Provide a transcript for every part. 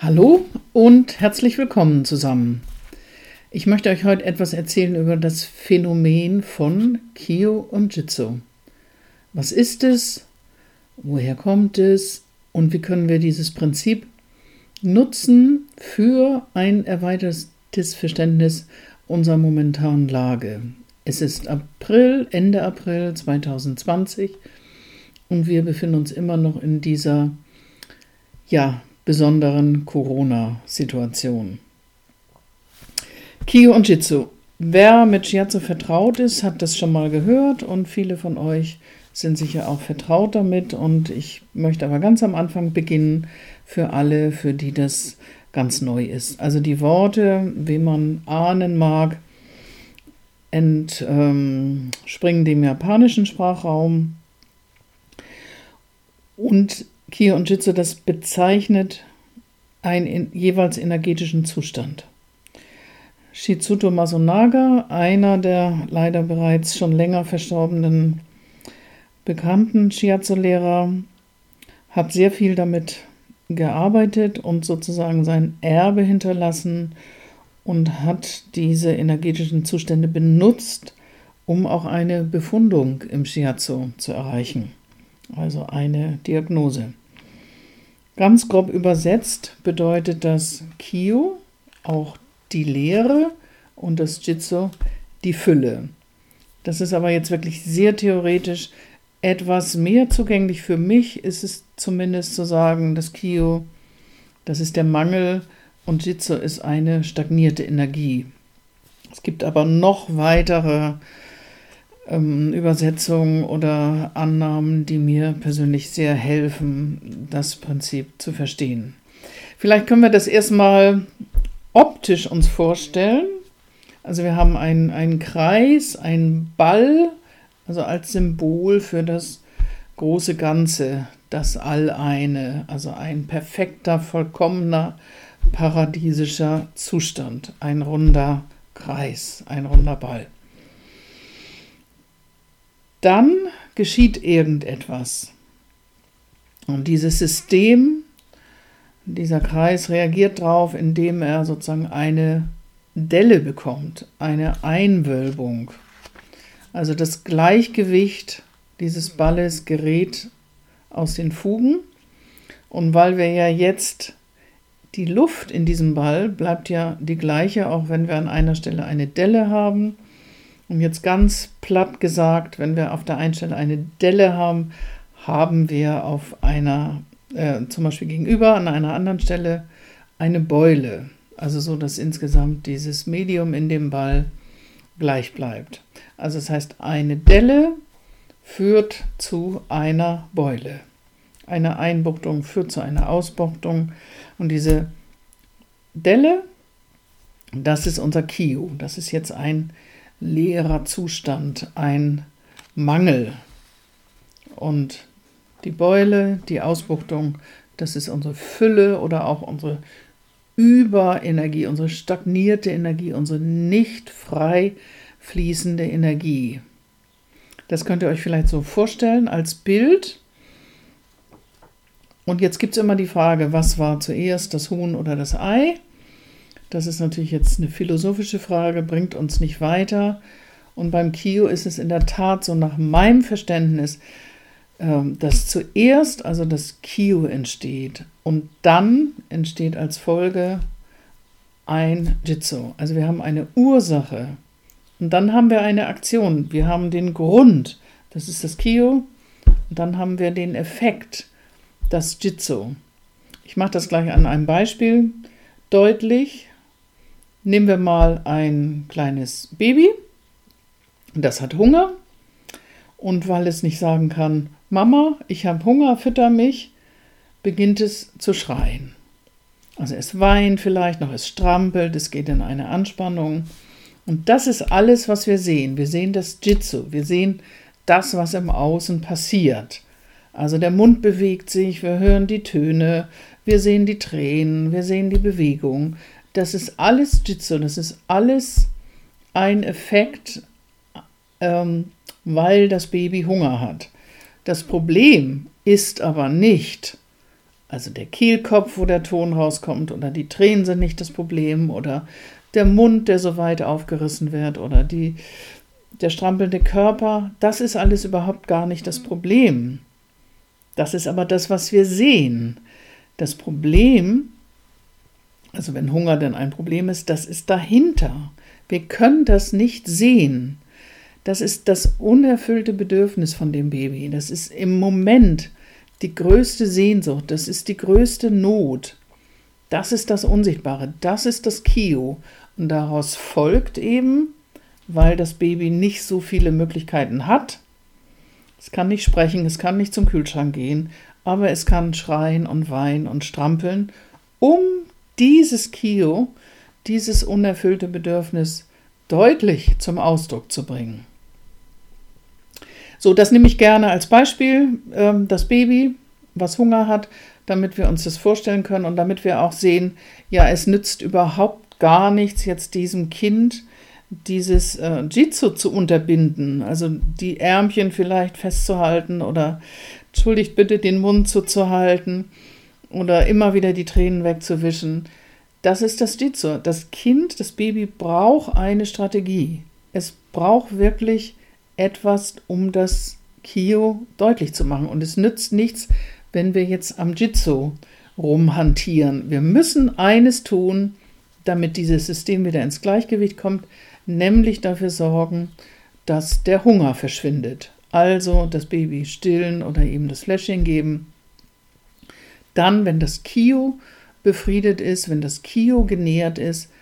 Hallo und herzlich willkommen zusammen. Ich möchte euch heute etwas erzählen über das Phänomen von Kyo und Jitsu. Was ist es? Woher kommt es? Und wie können wir dieses Prinzip nutzen für ein erweitertes Verständnis unserer momentanen Lage? Es ist April, Ende April 2020 und wir befinden uns immer noch in dieser ja, besonderen Corona-Situation. Kyo und Jitsu. Wer mit Shiatsu vertraut ist, hat das schon mal gehört und viele von euch sind sicher auch vertraut damit. Und ich möchte aber ganz am Anfang beginnen für alle, für die das ganz neu ist. Also die Worte, wie man ahnen mag, entspringen ähm, dem japanischen Sprachraum und Kyo und Jitsu, das bezeichnet einen jeweils energetischen Zustand. Shizuto Masunaga, einer der leider bereits schon länger verstorbenen bekannten Shiatsu-Lehrer, hat sehr viel damit gearbeitet und sozusagen sein Erbe hinterlassen und hat diese energetischen Zustände benutzt, um auch eine Befundung im Shiatsu zu erreichen also eine Diagnose. Ganz grob übersetzt bedeutet das Kyo auch die Lehre und das Jitsu die Fülle. Das ist aber jetzt wirklich sehr theoretisch. Etwas mehr zugänglich für mich ist es zumindest zu sagen, das Kyo, das ist der Mangel und Jitsu ist eine stagnierte Energie. Es gibt aber noch weitere ähm, Übersetzungen oder Annahmen, die mir persönlich sehr helfen, das Prinzip zu verstehen. Vielleicht können wir das erstmal optisch uns vorstellen. Also wir haben einen, einen Kreis, einen Ball, also als Symbol für das große Ganze, das All-Eine, also ein perfekter, vollkommener, paradiesischer Zustand, ein runder Kreis, ein runder Ball dann geschieht irgendetwas. Und dieses System, dieser Kreis reagiert darauf, indem er sozusagen eine Delle bekommt, eine Einwölbung. Also das Gleichgewicht dieses Balles gerät aus den Fugen. Und weil wir ja jetzt die Luft in diesem Ball bleibt ja die gleiche, auch wenn wir an einer Stelle eine Delle haben, und jetzt ganz platt gesagt, wenn wir auf der einen Stelle eine Delle haben, haben wir auf einer, äh, zum Beispiel gegenüber an einer anderen Stelle eine Beule. Also so, dass insgesamt dieses Medium in dem Ball gleich bleibt. Also das heißt, eine Delle führt zu einer Beule. Eine Einbuchtung führt zu einer Ausbuchtung. Und diese Delle, das ist unser Kio. Das ist jetzt ein leerer Zustand, ein Mangel. Und die Beule, die Ausbuchtung, das ist unsere Fülle oder auch unsere Überenergie, unsere stagnierte Energie, unsere nicht frei fließende Energie. Das könnt ihr euch vielleicht so vorstellen als Bild. Und jetzt gibt es immer die Frage, was war zuerst, das Huhn oder das Ei? Das ist natürlich jetzt eine philosophische Frage, bringt uns nicht weiter. Und beim Kio ist es in der Tat so nach meinem Verständnis, ähm, dass zuerst also das Kio entsteht und dann entsteht als Folge ein Jitsu. Also wir haben eine Ursache und dann haben wir eine Aktion. Wir haben den Grund, das ist das Kio, und dann haben wir den Effekt, das Jitsu. Ich mache das gleich an einem Beispiel deutlich. Nehmen wir mal ein kleines Baby, das hat Hunger und weil es nicht sagen kann, Mama, ich habe Hunger, fütter mich, beginnt es zu schreien. Also es weint vielleicht noch, es strampelt, es geht in eine Anspannung. Und das ist alles, was wir sehen. Wir sehen das Jitsu, wir sehen das, was im Außen passiert. Also der Mund bewegt sich, wir hören die Töne, wir sehen die Tränen, wir sehen die Bewegung das ist alles Jitsu, das ist alles ein Effekt, ähm, weil das Baby Hunger hat. Das Problem ist aber nicht Also der Kehlkopf, wo der Ton rauskommt, oder die Tränen sind nicht das Problem, oder der Mund, der so weit aufgerissen wird, oder die, der strampelnde Körper, das ist alles überhaupt gar nicht das Problem. Das ist aber das, was wir sehen. Das Problem, also wenn Hunger denn ein Problem ist, das ist dahinter. Wir können das nicht sehen. Das ist das unerfüllte Bedürfnis von dem Baby. Das ist im Moment die größte Sehnsucht. Das ist die größte Not. Das ist das Unsichtbare. Das ist das Kio. Und daraus folgt eben, weil das Baby nicht so viele Möglichkeiten hat. Es kann nicht sprechen, es kann nicht zum Kühlschrank gehen, aber es kann schreien und weinen und strampeln, um dieses Kio, dieses unerfüllte Bedürfnis deutlich zum Ausdruck zu bringen. So, das nehme ich gerne als Beispiel, ähm, das Baby, was Hunger hat, damit wir uns das vorstellen können und damit wir auch sehen, ja, es nützt überhaupt gar nichts, jetzt diesem Kind dieses äh, Jitsu zu unterbinden, also die Ärmchen vielleicht festzuhalten oder entschuldigt bitte den Mund zuzuhalten oder immer wieder die Tränen wegzuwischen. Das ist das Jitsu. Das Kind, das Baby braucht eine Strategie. Es braucht wirklich etwas, um das Kio deutlich zu machen. Und es nützt nichts, wenn wir jetzt am Jitsu rumhantieren. Wir müssen eines tun, damit dieses System wieder ins Gleichgewicht kommt, nämlich dafür sorgen, dass der Hunger verschwindet. Also das Baby stillen oder ihm das Fläschchen geben. Dann, wenn das Kio befriedet ist, wenn das Kio genährt ist,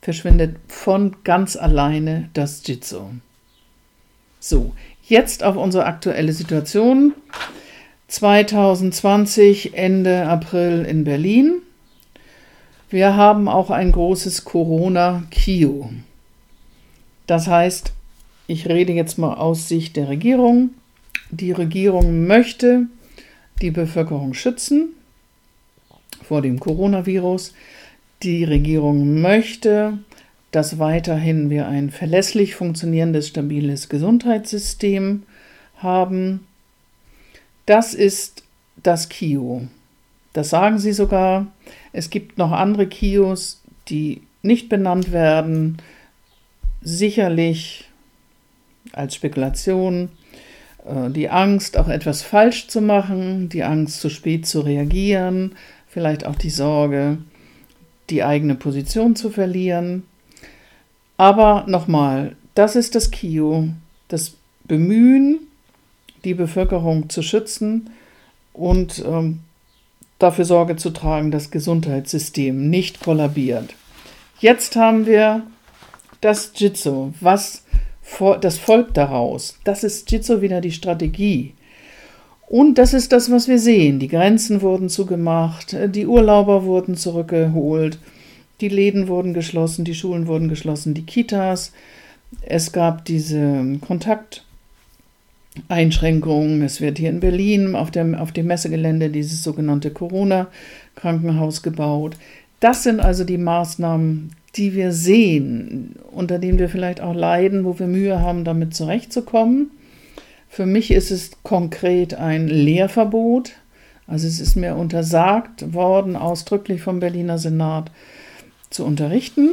verschwindet von ganz alleine das Jitsu. So, jetzt auf unsere aktuelle Situation. 2020, Ende April in Berlin. Wir haben auch ein großes Corona-Kio. Das heißt, ich rede jetzt mal aus Sicht der Regierung. Die Regierung möchte die Bevölkerung schützen vor dem Coronavirus. Die Regierung möchte, dass weiterhin wir ein verlässlich funktionierendes, stabiles Gesundheitssystem haben. Das ist das KIO. Das sagen sie sogar. Es gibt noch andere KIOs, die nicht benannt werden sicherlich als Spekulation äh, die Angst, auch etwas falsch zu machen, die Angst, zu spät zu reagieren, vielleicht auch die Sorge, die eigene Position zu verlieren. Aber nochmal, das ist das KIO, das Bemühen, die Bevölkerung zu schützen und ähm, dafür Sorge zu tragen, dass das Gesundheitssystem nicht kollabiert. Jetzt haben wir das Jitsu, was das folgt daraus. Das ist Jitsu wieder die Strategie. Und das ist das, was wir sehen. Die Grenzen wurden zugemacht, die Urlauber wurden zurückgeholt, die Läden wurden geschlossen, die Schulen wurden geschlossen, die Kitas. Es gab diese Kontakteinschränkungen. Es wird hier in Berlin auf dem, auf dem Messegelände dieses sogenannte Corona-Krankenhaus gebaut. Das sind also die Maßnahmen, die wir sehen, unter denen wir vielleicht auch leiden, wo wir Mühe haben, damit zurechtzukommen. Für mich ist es konkret ein Lehrverbot. Also es ist mir untersagt worden, ausdrücklich vom Berliner Senat zu unterrichten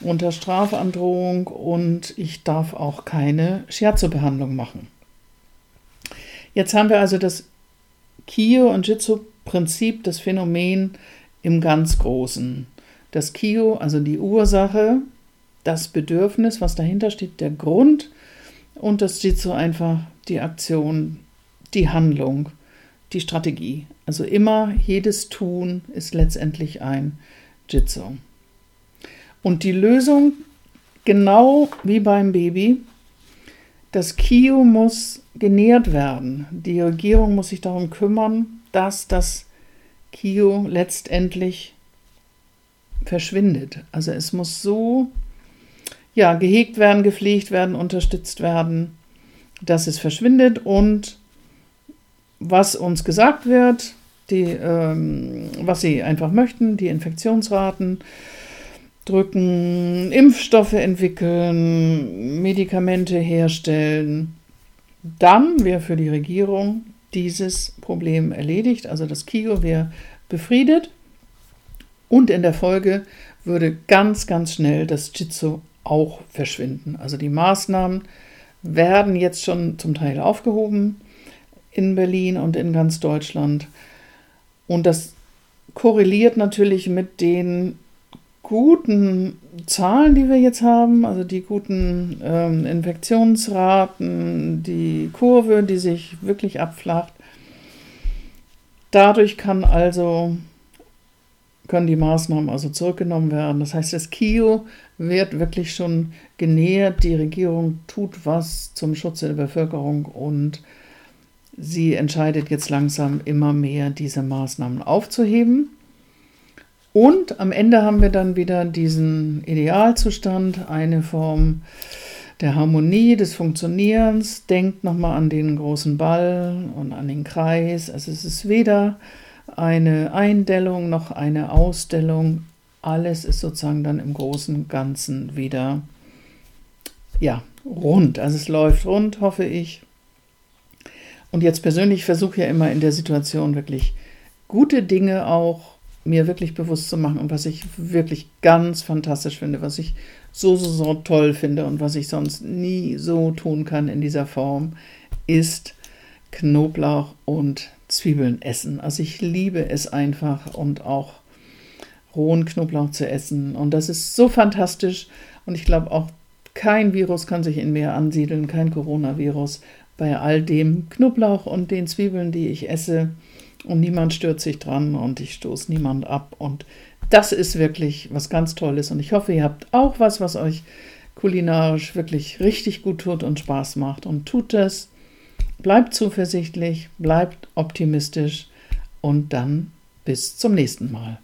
unter Strafandrohung und ich darf auch keine Scherzo-Behandlung machen. Jetzt haben wir also das Kio- und Jitsu-Prinzip, das Phänomen im ganz Großen das Kio, also die Ursache, das Bedürfnis, was dahinter steht, der Grund und das Jitsu einfach die Aktion, die Handlung, die Strategie. Also immer jedes Tun ist letztendlich ein Jitsu. Und die Lösung, genau wie beim Baby, das Kio muss genährt werden. Die Regierung muss sich darum kümmern, dass das Kio letztendlich verschwindet. Also es muss so ja, gehegt werden, gepflegt werden, unterstützt werden, dass es verschwindet und was uns gesagt wird, die, ähm, was sie einfach möchten, die Infektionsraten drücken, Impfstoffe entwickeln, Medikamente herstellen, dann wäre für die Regierung dieses Problem erledigt. Also das Kigo wäre befriedet und in der Folge würde ganz, ganz schnell das Jitsu auch verschwinden. Also die Maßnahmen werden jetzt schon zum Teil aufgehoben in Berlin und in ganz Deutschland. Und das korreliert natürlich mit den guten Zahlen, die wir jetzt haben, also die guten ähm, Infektionsraten, die Kurve, die sich wirklich abflacht. Dadurch kann also können die Maßnahmen also zurückgenommen werden. Das heißt, das KIO wird wirklich schon genähert. Die Regierung tut was zum Schutz der Bevölkerung und sie entscheidet jetzt langsam immer mehr, diese Maßnahmen aufzuheben. Und am Ende haben wir dann wieder diesen Idealzustand, eine Form der Harmonie, des Funktionierens. Denkt nochmal an den großen Ball und an den Kreis. Also es ist weder eine Eindellung noch eine Ausstellung. Alles ist sozusagen dann im großen Ganzen wieder ja, rund. Also es läuft rund, hoffe ich. Und jetzt persönlich versuche ich ja immer in der Situation wirklich gute Dinge auch mir wirklich bewusst zu machen und was ich wirklich ganz fantastisch finde, was ich so, so, so toll finde und was ich sonst nie so tun kann in dieser Form, ist Knoblauch und Zwiebeln essen. Also ich liebe es einfach und auch rohen Knoblauch zu essen. Und das ist so fantastisch. Und ich glaube auch, kein Virus kann sich in mir ansiedeln, kein Coronavirus, bei all dem Knoblauch und den Zwiebeln, die ich esse und niemand stört sich dran und ich stoße niemand ab. Und das ist wirklich was ganz Tolles. Und ich hoffe, ihr habt auch was, was euch kulinarisch wirklich richtig gut tut und Spaß macht. Und tut es. Bleibt zuversichtlich, bleibt optimistisch und dann bis zum nächsten Mal.